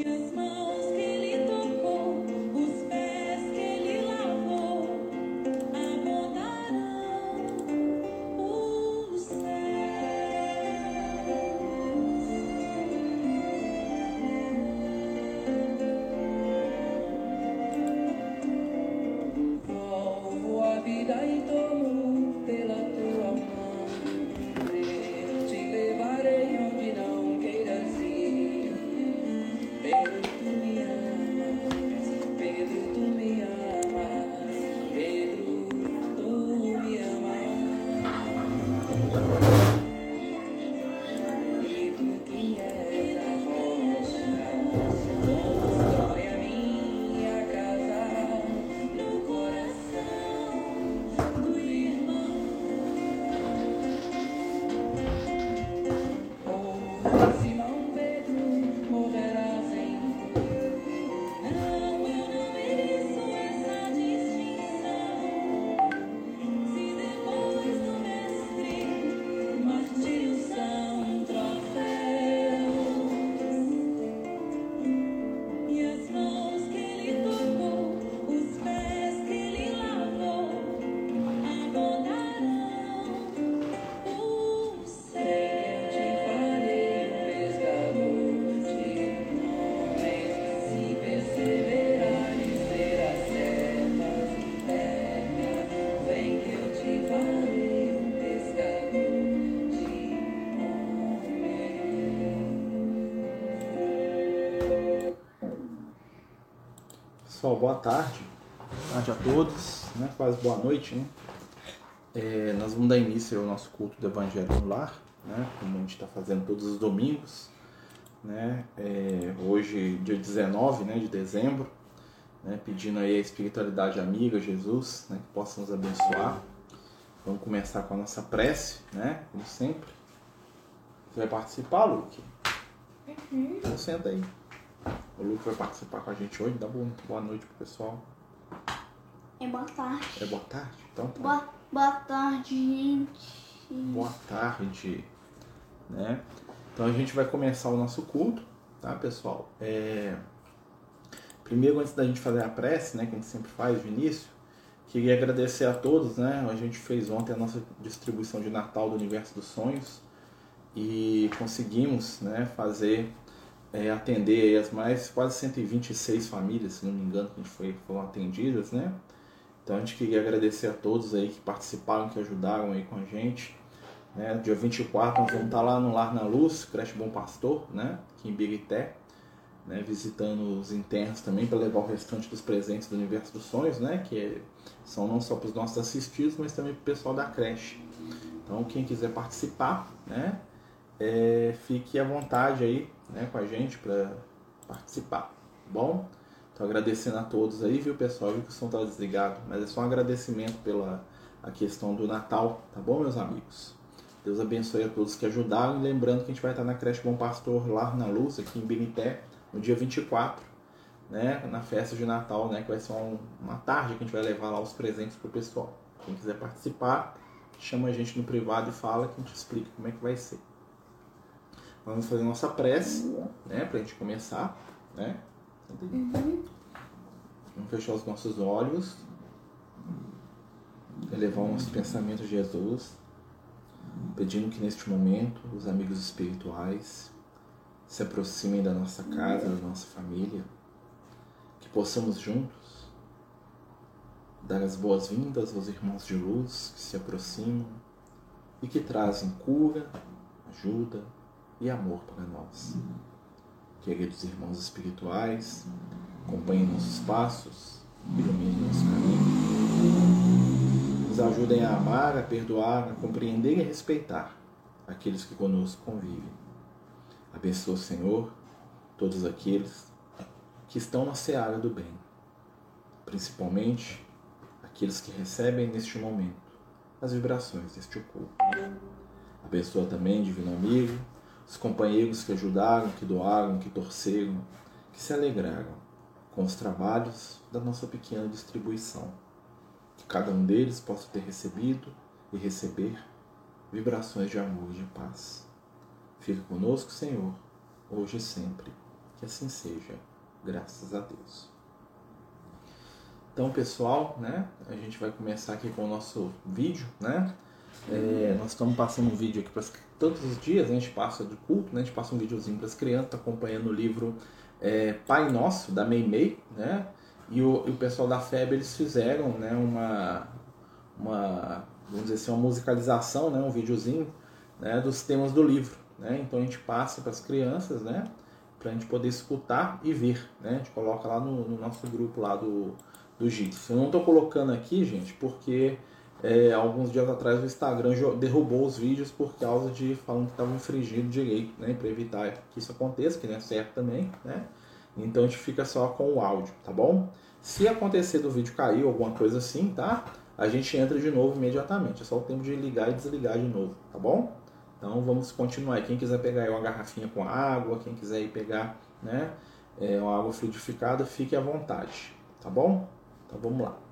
You smile. Pessoal, boa tarde. Boa tarde a todos, né? Quase boa noite, né? É, nós vamos dar início ao nosso culto do Evangelho no Lar, né? Como a gente está fazendo todos os domingos, né? É, hoje, dia 19 né, de dezembro, né? pedindo aí a espiritualidade amiga, Jesus, né? Que possa nos abençoar. Vamos começar com a nossa prece, né? Como sempre. Você vai participar, Luke? Uhum. Então senta aí. O Luke vai participar com a gente hoje. Dá boa noite pro pessoal. É boa tarde. É boa tarde? Então tá. Boa, boa tarde, gente. Boa tarde. Né? Então a gente vai começar o nosso culto, tá, pessoal? É... Primeiro, antes da gente fazer a prece, né, que a gente sempre faz de início, queria agradecer a todos, né? A gente fez ontem a nossa distribuição de Natal do Universo dos Sonhos e conseguimos, né, fazer é, atender as mais quase 126 famílias, se não me engano, que foi, foram atendidas, né? Então a gente queria agradecer a todos aí que participaram, que ajudaram aí com a gente. Né? Dia 24 nós vamos estar lá no Lar na Luz, Creche Bom Pastor, né? aqui em Birité, né? visitando os internos também para levar o restante dos presentes do Universo dos Sonhos, né? que são não só para os nossos assistidos, mas também para o pessoal da creche. Então quem quiser participar, né? É, fique à vontade aí né, com a gente para participar, tá bom? Então agradecendo a todos aí, viu pessoal? Viu que o som está desligado, mas é só um agradecimento pela a questão do Natal, tá bom, meus amigos? Deus abençoe a todos que ajudaram. E lembrando que a gente vai estar na creche Bom Pastor lá na Luz, aqui em Birité, no dia 24, né, na festa de Natal, né, que vai ser uma tarde que a gente vai levar lá os presentes pro pessoal. Quem quiser participar, chama a gente no privado e fala que a gente explica como é que vai ser. Vamos fazer nossa prece, né? Pra gente começar, né? Uhum. Vamos fechar os nossos olhos. Elevar os nossos pensamentos a Jesus. Pedindo que neste momento os amigos espirituais se aproximem da nossa casa, da nossa família. Que possamos juntos dar as boas-vindas aos irmãos de luz que se aproximam e que trazem cura, ajuda, e amor para nós. Queridos irmãos espirituais, acompanhem nossos passos, iluminem nosso caminho. Nos ajudem a amar, a perdoar, a compreender e a respeitar aqueles que conosco convivem. Abençoa, Senhor, todos aqueles que estão na seara do bem, principalmente aqueles que recebem neste momento as vibrações deste oculto. Abençoa também, Divino Amigo, os companheiros que ajudaram, que doaram, que torceram, que se alegraram com os trabalhos da nossa pequena distribuição. Que cada um deles possa ter recebido e receber vibrações de amor e de paz. Fica conosco, Senhor, hoje e sempre. Que assim seja, graças a Deus. Então, pessoal, né, a gente vai começar aqui com o nosso vídeo, né? É, nós estamos passando um vídeo aqui para todos os dias, né, a gente passa de culto, né, a gente passa um videozinho para as crianças, tá acompanhando o livro é, Pai Nosso, da Meimei, né? E o, e o pessoal da FEB, eles fizeram, né, uma, uma, vamos dizer assim, uma musicalização, né, um videozinho, né, dos temas do livro, né? Então a gente passa para as crianças, né, para a gente poder escutar e ver, né? A gente coloca lá no, no nosso grupo lá do, do Jitsu. Eu não estou colocando aqui, gente, porque é, alguns dias atrás o Instagram derrubou os vídeos por causa de falando que estavam infringindo direito, né? Para evitar que isso aconteça, que não é certo também, né? Então a gente fica só com o áudio, tá bom? Se acontecer do vídeo cair alguma coisa assim, tá? A gente entra de novo imediatamente. É só o tempo de ligar e desligar de novo, tá bom? Então vamos continuar. Quem quiser pegar uma garrafinha com água, quem quiser ir pegar, né? É, uma água fluidificada, fique à vontade, tá bom? Então vamos lá.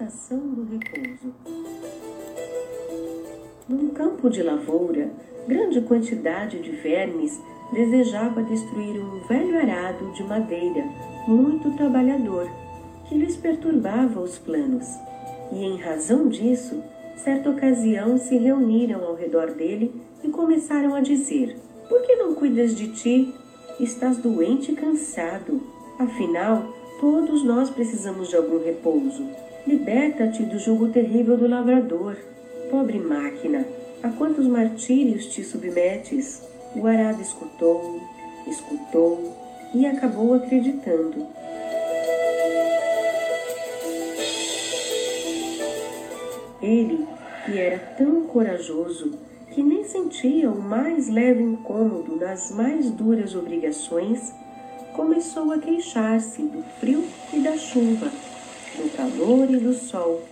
A tentação do repouso. Num campo de lavoura, grande quantidade de vermes desejava destruir um velho arado de madeira, muito trabalhador, que lhes perturbava os planos. E em razão disso, certa ocasião se reuniram ao redor dele e começaram a dizer: Por que não cuidas de ti? Estás doente e cansado. Afinal, Todos nós precisamos de algum repouso. Liberta-te do jugo terrível do lavrador. Pobre máquina, a quantos martírios te submetes? O arado escutou, escutou e acabou acreditando. Ele, que era tão corajoso que nem sentia o mais leve incômodo nas mais duras obrigações, começou a queixar-se do frio e da chuva, do calor e do sol,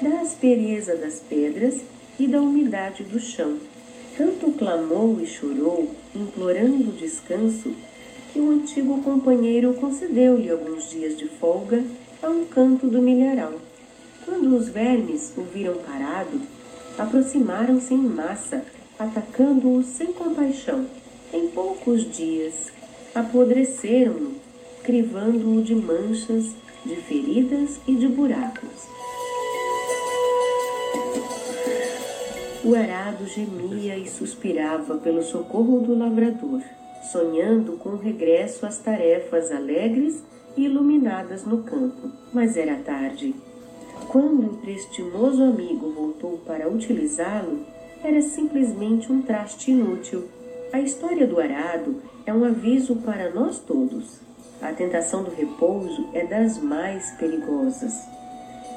da aspereza das pedras e da umidade do chão. Tanto clamou e chorou, implorando descanso, que o antigo companheiro concedeu-lhe alguns dias de folga a um canto do milharal. Quando os vermes o viram parado, aproximaram-se em massa, atacando-o sem compaixão. Em poucos dias, apodreceram-no, crivando-o de manchas, de feridas e de buracos. O arado gemia e suspirava pelo socorro do lavrador, sonhando com o regresso às tarefas alegres e iluminadas no campo. Mas era tarde. Quando o prestimoso amigo voltou para utilizá-lo, era simplesmente um traste inútil. A história do arado é um aviso para nós todos. A tentação do repouso é das mais perigosas,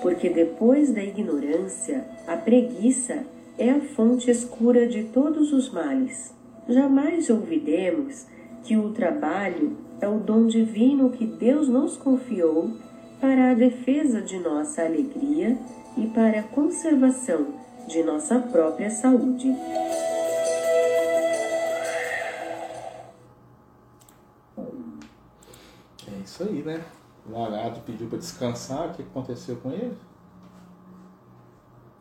porque depois da ignorância, a preguiça é a fonte escura de todos os males. Jamais olvidemos que o trabalho é o dom divino que Deus nos confiou para a defesa de nossa alegria e para a conservação de nossa própria saúde. Isso aí, né? O arado pediu para descansar, o que aconteceu com ele?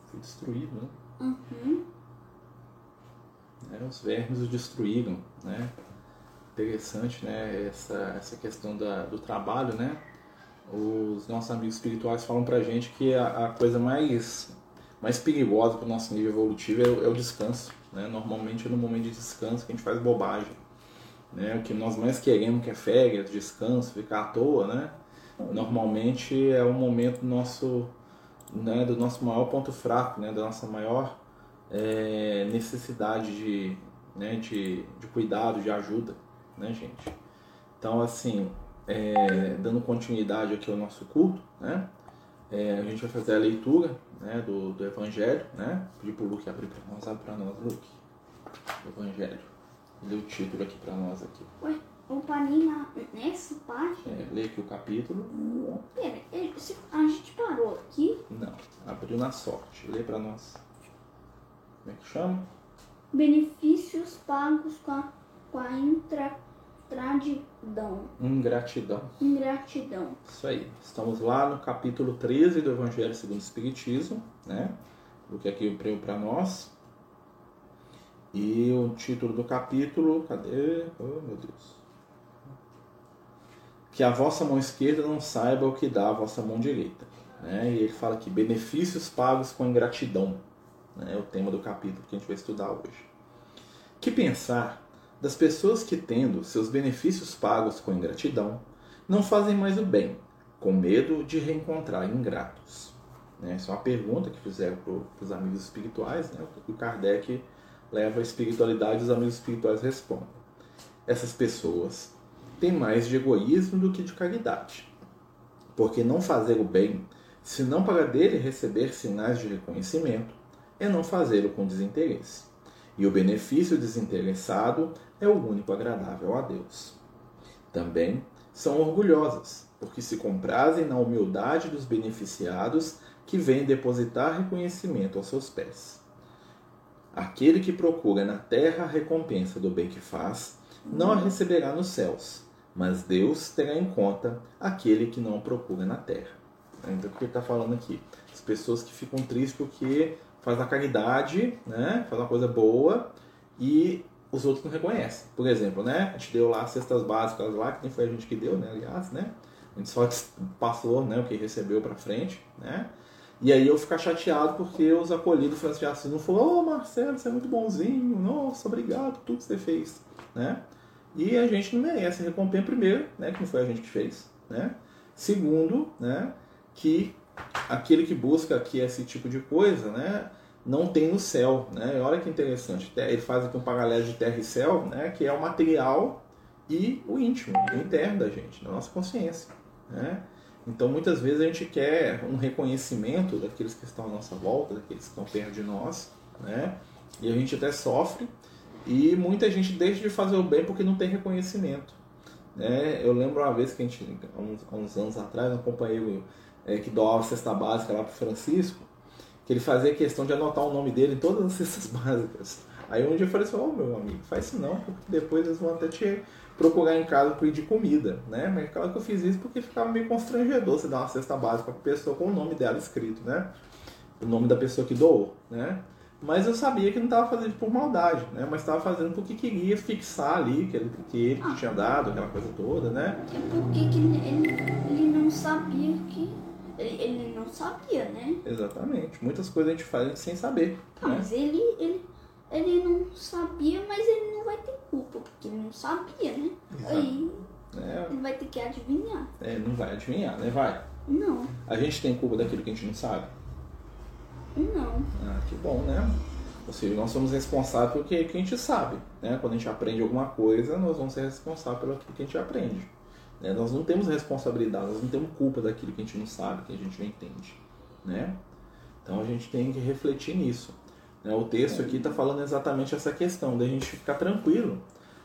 Foi destruído, né? Uhum. É, os vermes o destruíram, né? Interessante, né? Essa, essa questão da, do trabalho, né? Os nossos amigos espirituais falam pra gente que a, a coisa mais, mais perigosa para o nosso nível evolutivo é, é o descanso, né? Normalmente é no momento de descanso que a gente faz bobagem né? O que nós mais queremos que é férias, descanso, ficar à toa, né? Normalmente é o momento nosso, né, do nosso maior ponto fraco, né? Da nossa maior é, necessidade de, né, de, de cuidado, de ajuda, né, gente? Então, assim, é, dando continuidade aqui ao nosso culto, né? É, a gente vai fazer a leitura né, do, do Evangelho, né? Pedir para o Luke abrir para nós, abre para nós, Luke. Evangelho. Lê o título aqui para nós aqui. Ué, o paninho nessa parte? É, lê aqui o capítulo. Pera, a gente parou aqui? Não, abriu na sorte. Lê para nós. Como é que chama? Benefícios pagos com a, com a intra, Ingratidão. Ingratidão. Ingratidão. Isso aí. Estamos lá no capítulo 13 do Evangelho segundo o Espiritismo, né? O que aqui veio para nós. E o título do capítulo, cadê? Oh, meu Deus. Que a vossa mão esquerda não saiba o que dá a vossa mão direita. Né? E ele fala aqui, benefícios pagos com ingratidão. Né? É o tema do capítulo que a gente vai estudar hoje. Que pensar das pessoas que, tendo seus benefícios pagos com ingratidão, não fazem mais o bem, com medo de reencontrar ingratos? Né? Isso é uma pergunta que fizeram para os amigos espirituais, né? o Kardec leva a espiritualidade e os amigos espirituais respondem. Essas pessoas têm mais de egoísmo do que de caridade. Porque não fazer o bem, se não para dele receber sinais de reconhecimento, é não fazê-lo com desinteresse. E o benefício desinteressado é o único agradável a Deus. Também são orgulhosas, porque se comprazem na humildade dos beneficiados que vêm depositar reconhecimento aos seus pés. Aquele que procura na terra a recompensa do bem que faz, não a receberá nos céus, mas Deus terá em conta aquele que não procura na terra. Então, o que ele está falando aqui? As pessoas que ficam tristes porque faz a caridade, né? faz uma coisa boa e os outros não reconhecem. Por exemplo, né? a gente deu lá as cestas básicas lá, que nem foi a gente que deu, né? aliás, né? a gente só passou né, o que recebeu para frente, né? E aí eu ficar chateado porque os acolhidos Francisco de Assis não falaram, ô oh, Marcelo, você é muito bonzinho, nossa, obrigado por tudo que você fez, né? E a gente não merece recompensa primeiro, né, que não foi a gente que fez, né? Segundo, né, que aquele que busca aqui esse tipo de coisa, né, não tem no céu, né? Olha que interessante, ele faz aqui um paralelo de terra e céu, né, que é o material e o íntimo, o interno da gente, da nossa consciência, né? Então, muitas vezes a gente quer um reconhecimento daqueles que estão à nossa volta, daqueles que estão perto de nós, né? E a gente até sofre e muita gente deixa de fazer o bem porque não tem reconhecimento. Né? Eu lembro uma vez que a gente, há uns, uns anos atrás, um companheiro é, que doava cesta básica lá para Francisco, que ele fazia questão de anotar o nome dele em todas as cestas básicas. Aí um dia eu falei assim, ô oh, meu amigo, faz isso não, porque depois eles vão até te procurar em casa pedir comida, né? Mas claro que eu fiz isso porque ficava meio constrangedor você dar uma cesta básica para a pessoa com o nome dela escrito, né? O nome da pessoa que doou, né? Mas eu sabia que não estava fazendo por maldade, né? Mas estava fazendo porque queria fixar ali que ele, que ele que tinha dado, aquela coisa toda, né? É porque ele, ele não sabia que. Ele, ele não sabia, né? Exatamente. Muitas coisas a gente faz sem saber. Ah, né? Mas ele, ele, ele não sabia, mas ele não vai ter culpa, porque ele não sabia, né? Exato. Aí É, ele vai ter que adivinhar. é, não vai adivinhar, né? Vai. Não, A gente tem culpa daquilo que a gente não sabe. não. Ah, que bom, né? Ou seja, nós somos responsáveis pelo que, que a gente sabe. Né? Quando a gente aprende alguma coisa, nós vamos ser responsáveis pelo que a gente aprende. Né? Nós não temos responsabilidade, nós não temos culpa daquilo que a gente não sabe, que a gente não entende. Né? Então a gente tem que refletir nisso. Né? O texto aqui está falando exatamente essa questão, da gente ficar tranquilo.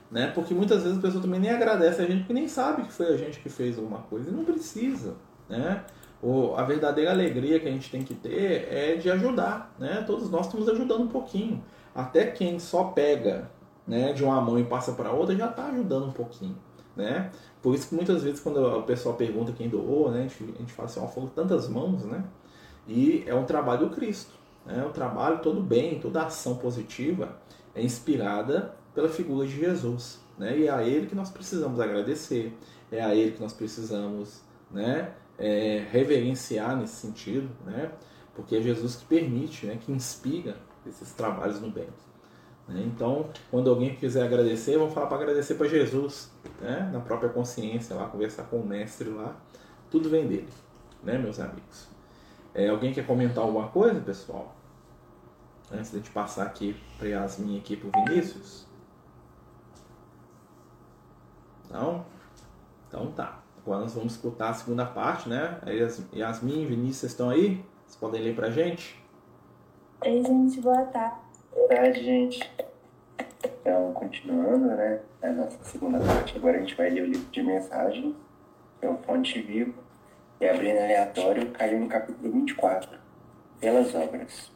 Né? Porque muitas vezes a pessoa também nem agradece a gente, porque nem sabe que foi a gente que fez alguma coisa. E não precisa. Né? O, a verdadeira alegria que a gente tem que ter é de ajudar, né? Todos nós estamos ajudando um pouquinho. Até quem só pega né, de uma mão e passa para outra já está ajudando um pouquinho, né? Por isso que muitas vezes quando o pessoal pergunta quem doou, né, a gente, a gente fala assim, ó, foram tantas mãos, né? E é um trabalho do Cristo, né? O trabalho, todo bem, toda ação positiva é inspirada pela figura de Jesus, né? E é a Ele que nós precisamos agradecer, é a Ele que nós precisamos, né? é, reverenciar nesse sentido, né? porque é Jesus que permite, né? que inspira esses trabalhos no bem. Né? Então, quando alguém quiser agradecer, vamos falar para agradecer para Jesus, né? na própria consciência, lá conversar com o mestre lá, tudo vem dele, né, meus amigos? É, alguém quer comentar alguma coisa, pessoal? Antes de a gente passar aqui para Yasmin aqui para o Vinícius? Não? Então tá. Agora nós vamos escutar a segunda parte, né? Yas- Yasmin e Vinícius estão aí? Vocês podem ler pra gente? Oi, gente, boa tarde. Boa tarde, gente. Então, continuando, né? A nossa segunda parte, agora a gente vai ler o livro de mensagens, que é o Fonte Vivo, e abrindo aleatório, caiu no capítulo 24, pelas obras.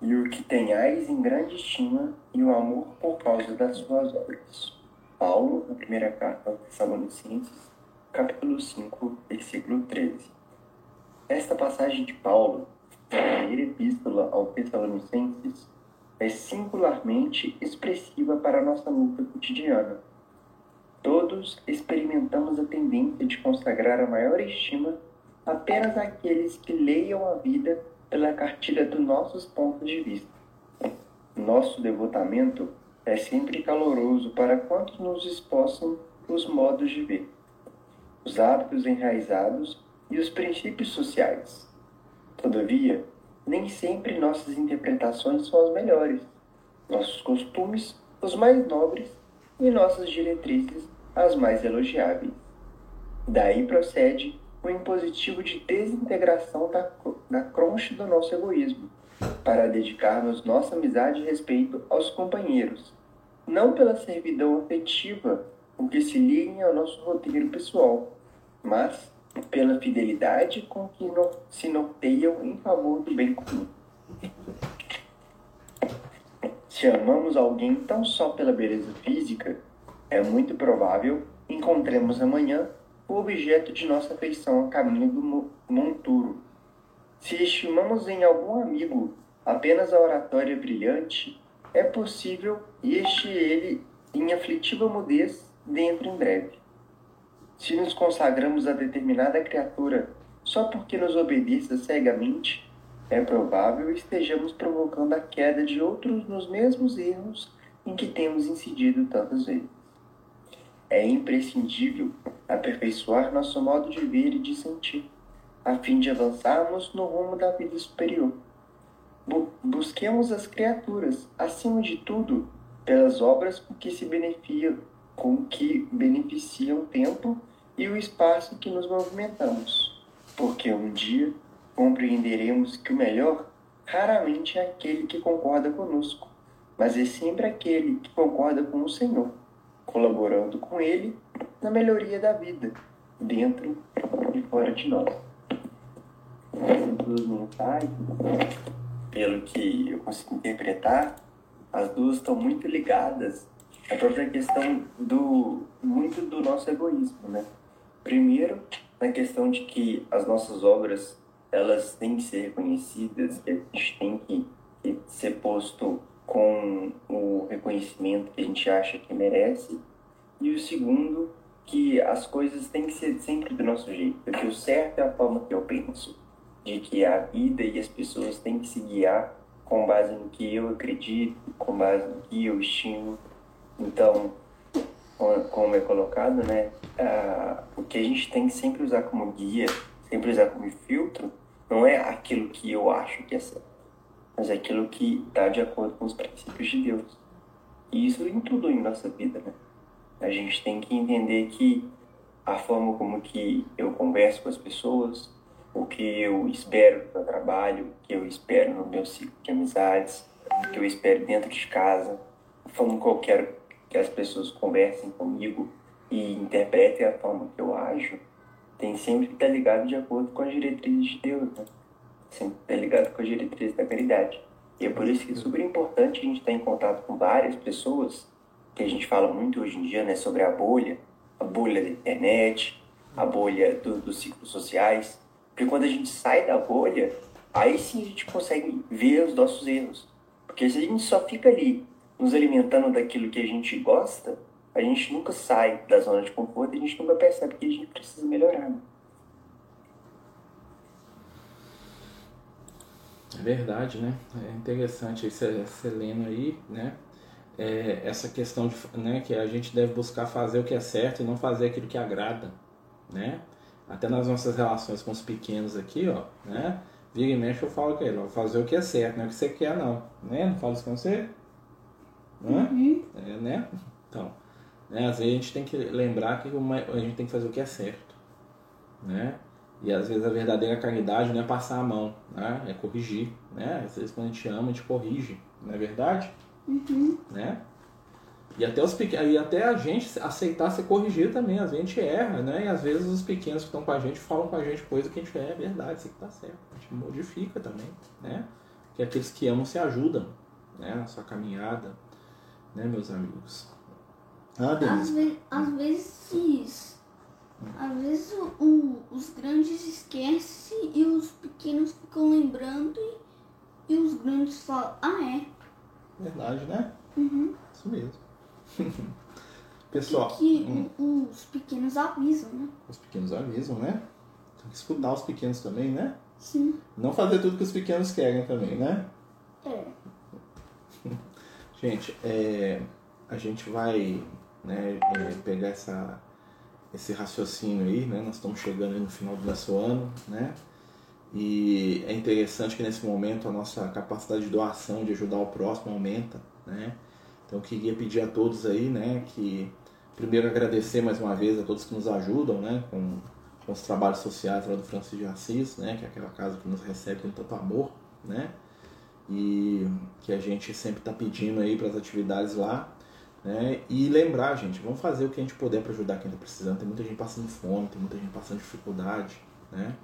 E o que tenhais em grande estima, e o amor por causa das suas obras. Paulo, na primeira carta aos Tessalonicenses, capítulo 5, versículo 13. Esta passagem de Paulo, na primeira epístola aos Tessalonicenses, é singularmente expressiva para a nossa luta cotidiana. Todos experimentamos a tendência de consagrar a maior estima apenas àqueles que leiam a vida pela cartilha dos nossos pontos de vista. Nosso devotamento é sempre caloroso para quantos nos expossam os modos de ver, os hábitos enraizados e os princípios sociais. Todavia, nem sempre nossas interpretações são as melhores, nossos costumes os mais nobres e nossas diretrizes as mais elogiáveis. Daí procede o impositivo de desintegração da, da cronche do nosso egoísmo, para dedicarmos nossa amizade e respeito aos companheiros, não pela servidão afetiva com que se liguem ao nosso roteiro pessoal, mas pela fidelidade com que no, se norteiam em favor do bem comum. Se amamos alguém tão só pela beleza física, é muito provável encontremos amanhã o objeto de nossa afeição a caminho do monturo. Se estimamos em algum amigo apenas a oratória brilhante, é possível este ele em aflitiva mudez dentro em breve. Se nos consagramos a determinada criatura só porque nos obedeça cegamente, é provável estejamos provocando a queda de outros nos mesmos erros em que temos incidido tantas vezes. É imprescindível aperfeiçoar nosso modo de ver e de sentir, a fim de avançarmos no rumo da vida superior. busquemos as criaturas, acima de tudo, pelas obras com que se beneficiam, com que beneficiam o tempo e o espaço que nos movimentamos, porque um dia compreenderemos que o melhor raramente é aquele que concorda conosco, mas é sempre aquele que concorda com o Senhor, colaborando com Ele na melhoria da vida, dentro e fora de nós. Essas duas mensagens, pelo que eu consigo interpretar, as duas estão muito ligadas à própria questão do muito do nosso egoísmo, né? Primeiro, na questão de que as nossas obras elas têm que ser reconhecidas, a gente tem que ser posto com o reconhecimento que a gente acha que merece. E o segundo, que as coisas têm que ser sempre do nosso jeito, porque o certo é a forma que eu penso, de que a vida e as pessoas têm que se guiar com base no que eu acredito, com base no que eu estimo. Então, como é colocado, né, o que a gente tem que sempre usar como guia, sempre usar como filtro, não é aquilo que eu acho que é certo, mas é aquilo que está de acordo com os princípios de Deus. E isso em tudo em nossa vida, né? A gente tem que entender que a forma como que eu converso com as pessoas, o que eu espero no meu trabalho, o que eu espero no meu ciclo de amizades, o que eu espero dentro de casa, a forma como eu quero que as pessoas conversem comigo e interpretem a forma que eu ajo, tem sempre que estar ligado de acordo com as diretrizes de Deus, né? Sempre estar ligado com as diretrizes da caridade. E é por isso que é super importante a gente estar em contato com várias pessoas, que a gente fala muito hoje em dia, né, sobre a bolha, a bolha da internet, a bolha do, dos ciclos sociais. Porque quando a gente sai da bolha, aí sim a gente consegue ver os nossos erros. Porque se a gente só fica ali nos alimentando daquilo que a gente gosta, a gente nunca sai da zona de conforto e a gente nunca percebe que a gente precisa melhorar. Né? Verdade, né? É interessante esse Seleno aí, né? É, essa questão de né, que a gente deve buscar fazer o que é certo e não fazer aquilo que agrada, né? Até nas nossas relações com os pequenos aqui, ó, né? Vira e mexe eu falo com ele, ó, fazer o que é certo, não é o que você quer não, né? Não falo isso com você? Né? Uhum. É, né? Então, né? às vezes a gente tem que lembrar que a gente tem que fazer o que é certo, né? E às vezes a verdadeira caridade não é passar a mão, né? É corrigir, né? Às vezes quando a gente ama, a gente corrige, não é verdade? Uhum. Né? E até, os e até a gente aceitar ser corrigido também, às vezes a gente erra, né? E às vezes os pequenos que estão com a gente falam com a gente coisa que a gente é verdade, isso aqui tá certo. A gente modifica também, né? Que aqueles que amam se ajudam, né? Na sua caminhada, né, meus amigos? Ah, Às, ve às vezes. Às vezes o- o- os esquecem e os pequenos ficam lembrando e, e os grandes falam, ah é. Verdade, né? Uhum. Isso mesmo. Pessoal, que hum, o- os pequenos avisam, né? os pequenos avisam, né? Tem que escutar os pequenos também, né? Sim. Não fazer tudo que os pequenos querem também, né? É. Gente, é, a gente vai né, é, pegar essa, esse raciocínio aí, né? Nós estamos chegando no final do nosso ano, né? E é interessante que nesse momento a nossa capacidade de doação, de ajudar o próximo aumenta, né? Então eu queria pedir a todos aí, né, que primeiro agradecer mais uma vez a todos que nos ajudam, né, com, com os trabalhos sociais lá do Francisco de Assis, né, que é aquela casa que nos recebe com tanto amor, né? e que a gente sempre está pedindo aí para as atividades lá, né? E lembrar, gente, vamos fazer o que a gente puder para ajudar quem está precisando. Tem muita gente passando fome, tem muita gente passando dificuldade, né?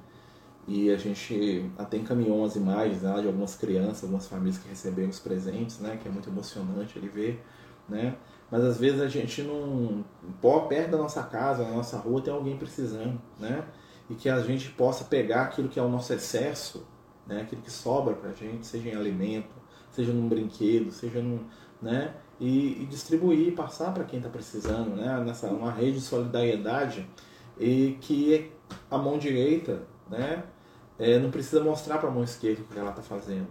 E a gente até encaminhou umas imagens lá de algumas crianças, algumas famílias que receberam os presentes, né? Que é muito emocionante ele ver, né? Mas às vezes a gente não. Perto da nossa casa, na nossa rua, tem alguém precisando, né? E que a gente possa pegar aquilo que é o nosso excesso, né? Aquilo que sobra pra gente, seja em alimento, seja num brinquedo, seja num. né? E, e distribuir, passar para quem está precisando, né? Nessa uma rede de solidariedade e que a mão direita, né? É, não precisa mostrar para a mão esquerda o que ela está fazendo.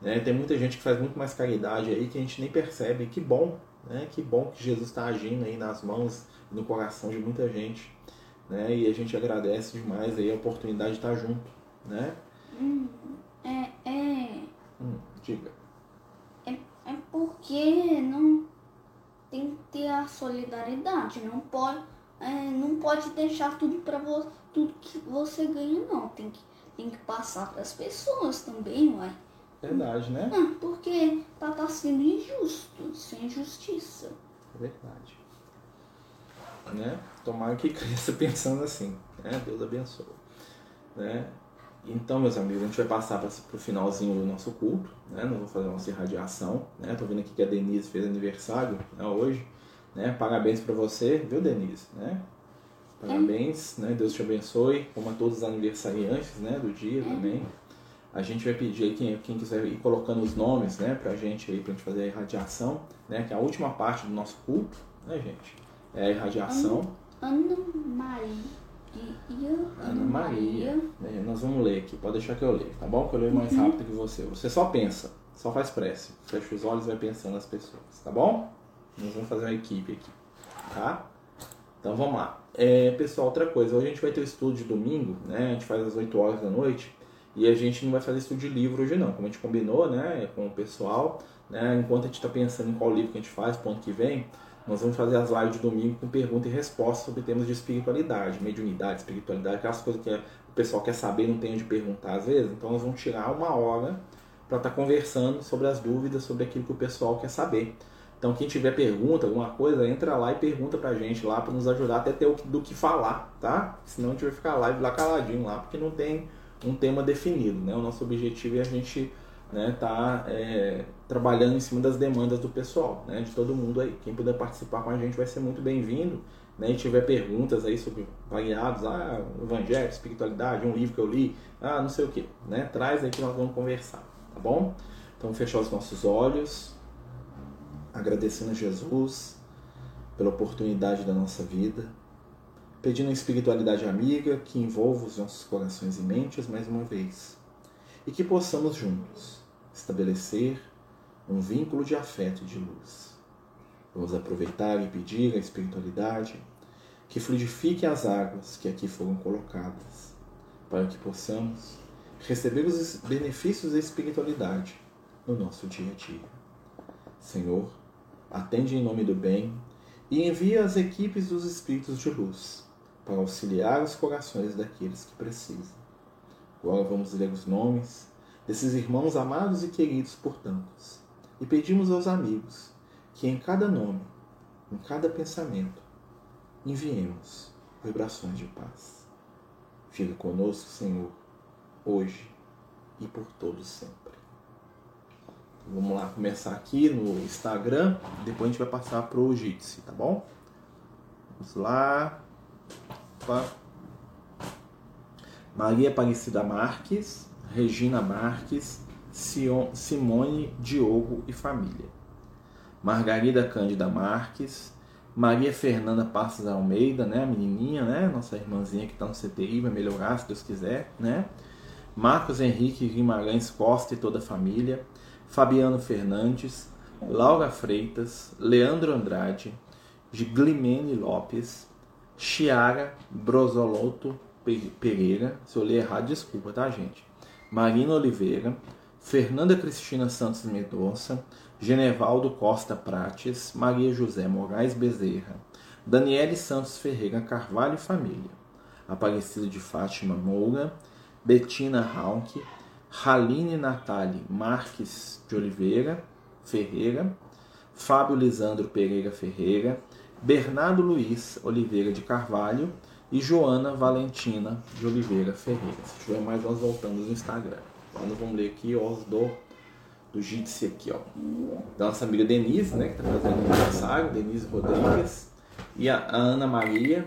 Né? Tem muita gente que faz muito mais caridade aí que a gente nem percebe. Que bom, né? Que bom que Jesus está agindo aí nas mãos e no coração de muita gente, né? E a gente agradece demais aí a oportunidade de estar junto, né? Hum, é, é, Hum, diga. É porque não tem que ter a solidariedade, não pode, é, não pode deixar tudo para você, tudo que você ganha não, tem que, tem que passar para as pessoas também, uai. Verdade, né? Ah, porque tá, tá sendo injusto, sem justiça. É verdade. Né? Tomara que cresça pensando assim. Né? Deus abençoe. Né? Então, meus amigos, a gente vai passar para o finalzinho do nosso culto. Né? Nós vamos fazer a nossa irradiação. Né? Tô vendo aqui que a Denise fez aniversário né, hoje. Né? Parabéns para você, viu, Denise? Né? Parabéns, né? Deus te abençoe, como a todos os aniversariantes né, do dia também. A gente vai pedir aí quem, quem quiser ir colocando os nomes, né, pra gente aí, pra gente fazer a irradiação, né, que é a última parte do nosso culto, né, gente? É a irradiação. Ana Maria. Ana Maria. É, nós vamos ler aqui, pode deixar que eu leio, tá bom? Que eu leio mais rápido que você. Você só pensa, só faz prece. Fecha os olhos e vai pensando nas pessoas, tá bom? Nós vamos fazer uma equipe aqui, tá? Então vamos lá. É, pessoal, outra coisa, hoje a gente vai ter o estudo de domingo, né? A gente faz às 8 horas da noite. E a gente não vai fazer estudo de livro hoje não, como a gente combinou, né, com o pessoal, né, enquanto a gente está pensando em qual livro que a gente faz pro ano que vem, nós vamos fazer as lives de domingo com pergunta e resposta sobre temas de espiritualidade, mediunidade, espiritualidade, aquelas coisas que o pessoal quer saber não tem onde perguntar às vezes. Então nós vamos tirar uma hora para estar conversando sobre as dúvidas, sobre aquilo que o pessoal quer saber. Então quem tiver pergunta, alguma coisa, entra lá e pergunta pra gente lá para nos ajudar até ter do que falar, tá? Senão a gente vai ficar live lá caladinho lá, porque não tem um tema definido, né? O nosso objetivo é a gente né, tá é, trabalhando em cima das demandas do pessoal, né? De todo mundo aí. Quem puder participar com a gente vai ser muito bem-vindo, né? E tiver perguntas aí sobre variados, ah, evangelho, espiritualidade, um livro que eu li, ah, não sei o que, né? Traz aí que nós vamos conversar, tá bom? Então fechar os nossos olhos, agradecendo a Jesus pela oportunidade da nossa vida, pedindo a espiritualidade amiga que envolva os nossos corações e mentes mais uma vez, e que possamos juntos estabelecer um vínculo de afeto e de luz. Vamos aproveitar e pedir à espiritualidade que fluidifique as águas que aqui foram colocadas, para que possamos receber os benefícios da espiritualidade no nosso dia a dia. Senhor, atende em nome do bem e envia as equipes dos espíritos de luz para auxiliar os corações daqueles que precisam. Agora vamos ler os nomes desses irmãos amados e queridos por tantos e pedimos aos amigos que em cada nome, em cada pensamento, enviemos vibrações de paz. Fica conosco, Senhor, hoje e por todos sempre. Vamos lá começar aqui no Instagram, depois a gente vai passar pro Jitsi, tá bom? Vamos lá. Opa. Maria Aparecida Marques, Regina Marques, Simone Diogo e família. Margarida Cândida Marques, Maria Fernanda Passos Almeida, né, a menininha, né, nossa irmãzinha que está no CTI, vai melhorar se Deus quiser, né? Marcos Henrique Guimarães Costa e toda a família, Fabiano Fernandes, Laura Freitas, Leandro Andrade, Glimene Lopes, Chiara Brosoloto Pe- Pereira, se eu ler errado, desculpa, tá, gente? Marina Oliveira, Fernanda Cristina Santos Mendonça, Genevaldo Costa Prates, Maria José Moraes Bezerra, Daniele Santos Ferreira Carvalho e família, Aparecida de Fátima Moura, Betina Raunck, Haline Natali Marques de Oliveira Ferreira, Fábio Lisandro Pereira Ferreira, Bernardo Luiz Oliveira de Carvalho e Joana Valentina de Oliveira Ferreira. Se tiver mais, nós voltamos no Instagram. Agora nós vamos ler aqui os do, do Jitsi aqui, ó. Da nossa amiga Denise, né, que está fazendo aniversário, Denise Rodrigues, e a a Ana Maria,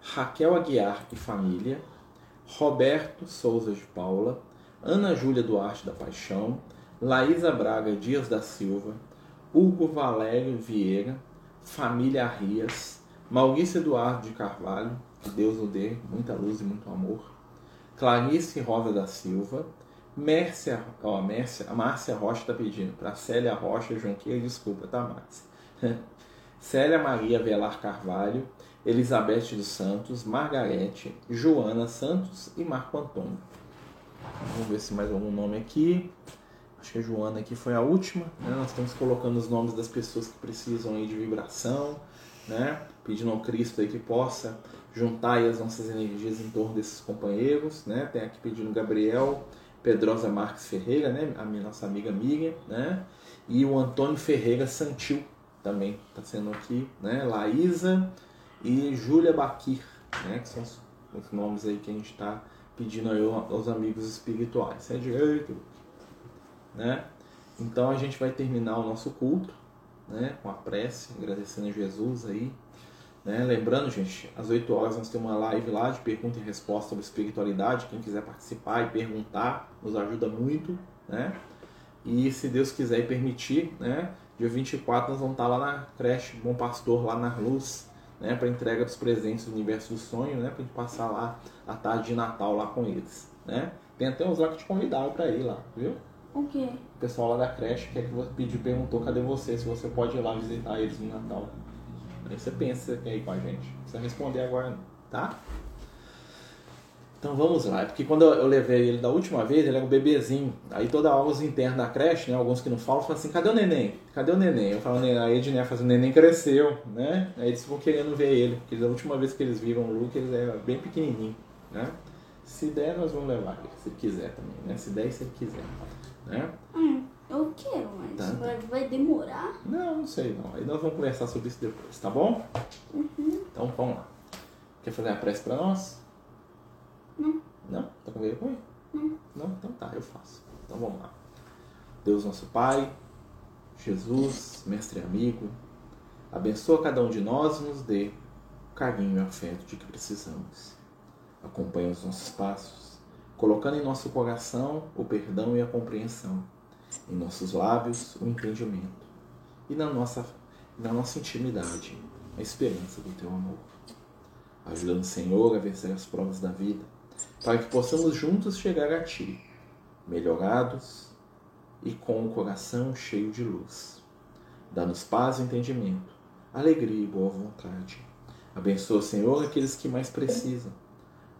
Raquel Aguiar e família, Roberto Souza de Paula, Ana Júlia Duarte da Paixão, Laísa Braga Dias da Silva, Hugo Valério Vieira, família Arrias, Maurício Eduardo de Carvalho, que Deus o dê muita luz e muito amor, Clarice Rosa da Silva, Mércia, ó, Mércia, a Márcia Rocha está pedindo, para Célia Rocha Junqueira, desculpa, tá, Márcia? Célia Maria Velar Carvalho, Elizabeth dos Santos, Margarete, Joana Santos e Marco Antônio. Vamos ver se mais algum nome aqui. Acho que a Joana aqui foi a última. Né? Nós estamos colocando os nomes das pessoas que precisam aí de vibração, né? pedindo ao Cristo aí que possa juntar as nossas energias em torno desses companheiros. Né? Tem aqui pedindo Gabriel Pedrosa Marques Ferreira, né? a minha nossa amiga Miriam, né? e o Antônio Ferreira Santil também está sendo aqui, né? Laísa e Júlia Baquir, né? que são os, os nomes aí que a gente está pedindo aí aos amigos espirituais. É direito, né? Então a gente vai terminar o nosso culto, né? Com a prece, agradecendo a Jesus aí, né? Lembrando, gente, às 8 horas nós temos uma live lá de pergunta e resposta sobre espiritualidade. Quem quiser participar e perguntar, nos ajuda muito, né? E se Deus quiser e permitir, né? Dia 24 nós vamos estar lá na creche Bom Pastor, lá na Luz, né? Para entrega dos presentes do Universo do Sonho, né? Para gente passar lá a tarde de Natal lá com eles, né? Tem até uns lá que te convidaram para ir lá, viu? O quê? O pessoal lá da creche quer que você pediu, perguntou cadê você, se você pode ir lá visitar eles no Natal. Aí você pensa ir com a gente. Não precisa responder agora não, tá? Então vamos lá, é porque quando eu levei ele da última vez, ele era um bebezinho. Aí toda hora os internos da creche, né, alguns que não falam, falam assim, cadê o neném? Cadê o neném? Eu falo, "Ne- aí a Edneia assim, o neném cresceu, né? Aí eles ficam querendo ver ele, porque da última vez que eles viram o Luke, ele era bem pequenininho, né? Se der, nós vamos levar ele, se quiser também, né? Se der e se ele quiser, né? Hum, eu quero, mas Tá, tá. vai, vai demorar. Não, não sei não. Aí nós vamos conversar sobre isso depois, tá bom? Então vamos lá. Quer fazer a prece pra nós? Não. Não? Tá com vergonha? Não. Não? Então tá, eu faço. Então vamos lá. Deus nosso Pai, Jesus, mestre e amigo, abençoa cada um de nós e nos dê o carinho e o afeto de que precisamos. Acompanha os nossos passos, colocando em nosso coração o perdão e a compreensão, em nossos lábios o entendimento e na nossa, na nossa intimidade a esperança do teu amor. Ajuda-nos, Senhor, a vencer as provas da vida, para que possamos juntos chegar a Ti, melhorados e com o coração cheio de luz. Dá-nos paz e entendimento, alegria e boa vontade. Abençoa, Senhor, aqueles que mais precisam.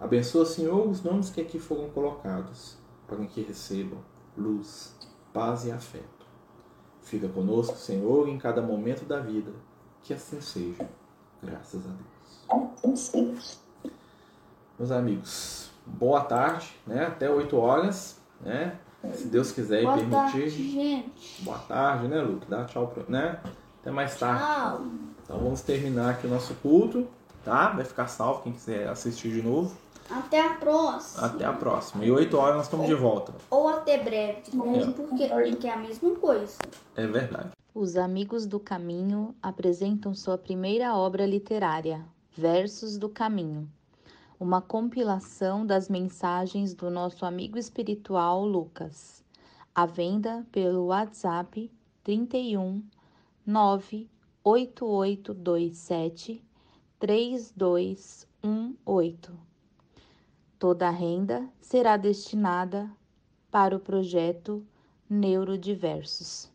Abençoa, Senhor, os nomes que aqui foram colocados, para que recebam luz, paz e afeto. Fica conosco, Senhor, em cada momento da vida. Que assim seja. Graças a Deus. Meus amigos, boa tarde, né? Até 8 horas, né? Se Deus quiser Boa e permitir. tarde, gente. Boa tarde, né, Luke? Dá tchau, pro, né? Até mais tarde. Tchau. Então vamos terminar aqui o nosso culto, tá? Vai ficar salvo quem quiser assistir de novo. Até a próxima. Até a próxima. E 8 horas nós estamos de volta. Ou até breve, mesmo porque, porque é a mesma coisa. É verdade. Os Amigos do Caminho apresentam sua primeira obra literária, Versos do Caminho, uma compilação das mensagens do nosso amigo espiritual Lucas, à venda pelo WhatsApp 31 98827 3218. Toda a renda será destinada para o projeto Neurodiversos.